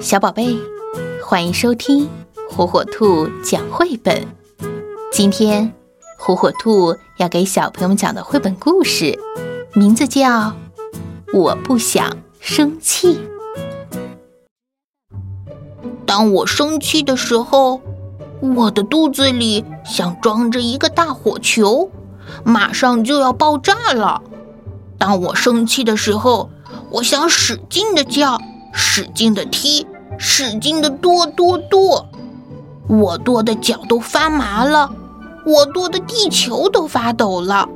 小宝贝，欢迎收听火火兔讲绘本。今天，火火兔要给小朋友们讲的绘本故事，名字叫《我不想生气》。当我生气的时候，我的肚子里像装着一个大火球，马上就要爆炸了。当我生气的时候，我想使劲的叫，使劲的踢，使劲的跺跺跺。我跺的脚都发麻了，我跺的地球都发抖了。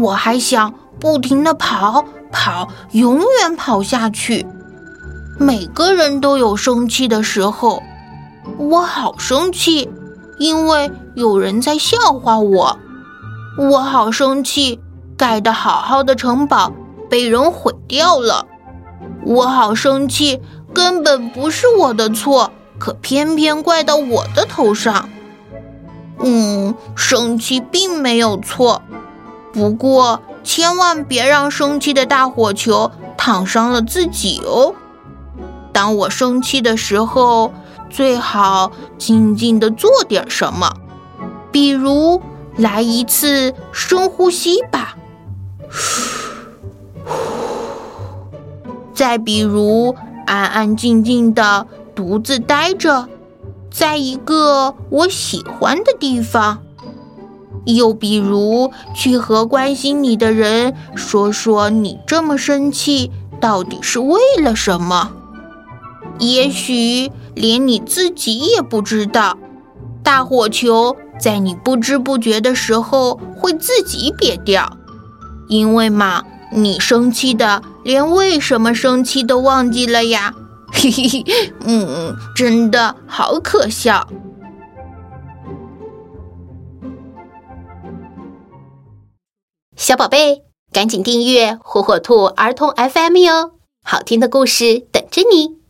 我还想不停的跑跑，永远跑下去。每个人都有生气的时候，我好生气，因为有人在笑话我。我好生气，盖的好好的城堡被人毁掉了。我好生气，根本不是我的错，可偏偏怪到我的头上。嗯，生气并没有错，不过千万别让生气的大火球烫伤了自己哦。当我生气的时候，最好静静的做点什么，比如来一次深呼吸吧，再比如安安静静的独自待着，在一个我喜欢的地方，又比如去和关心你的人说说你这么生气到底是为了什么。也许连你自己也不知道，大火球在你不知不觉的时候会自己瘪掉，因为嘛，你生气的连为什么生气都忘记了呀！嘿嘿嘿，嗯，真的好可笑。小宝贝，赶紧订阅火火兔儿童 FM 哟，好听的故事等着你。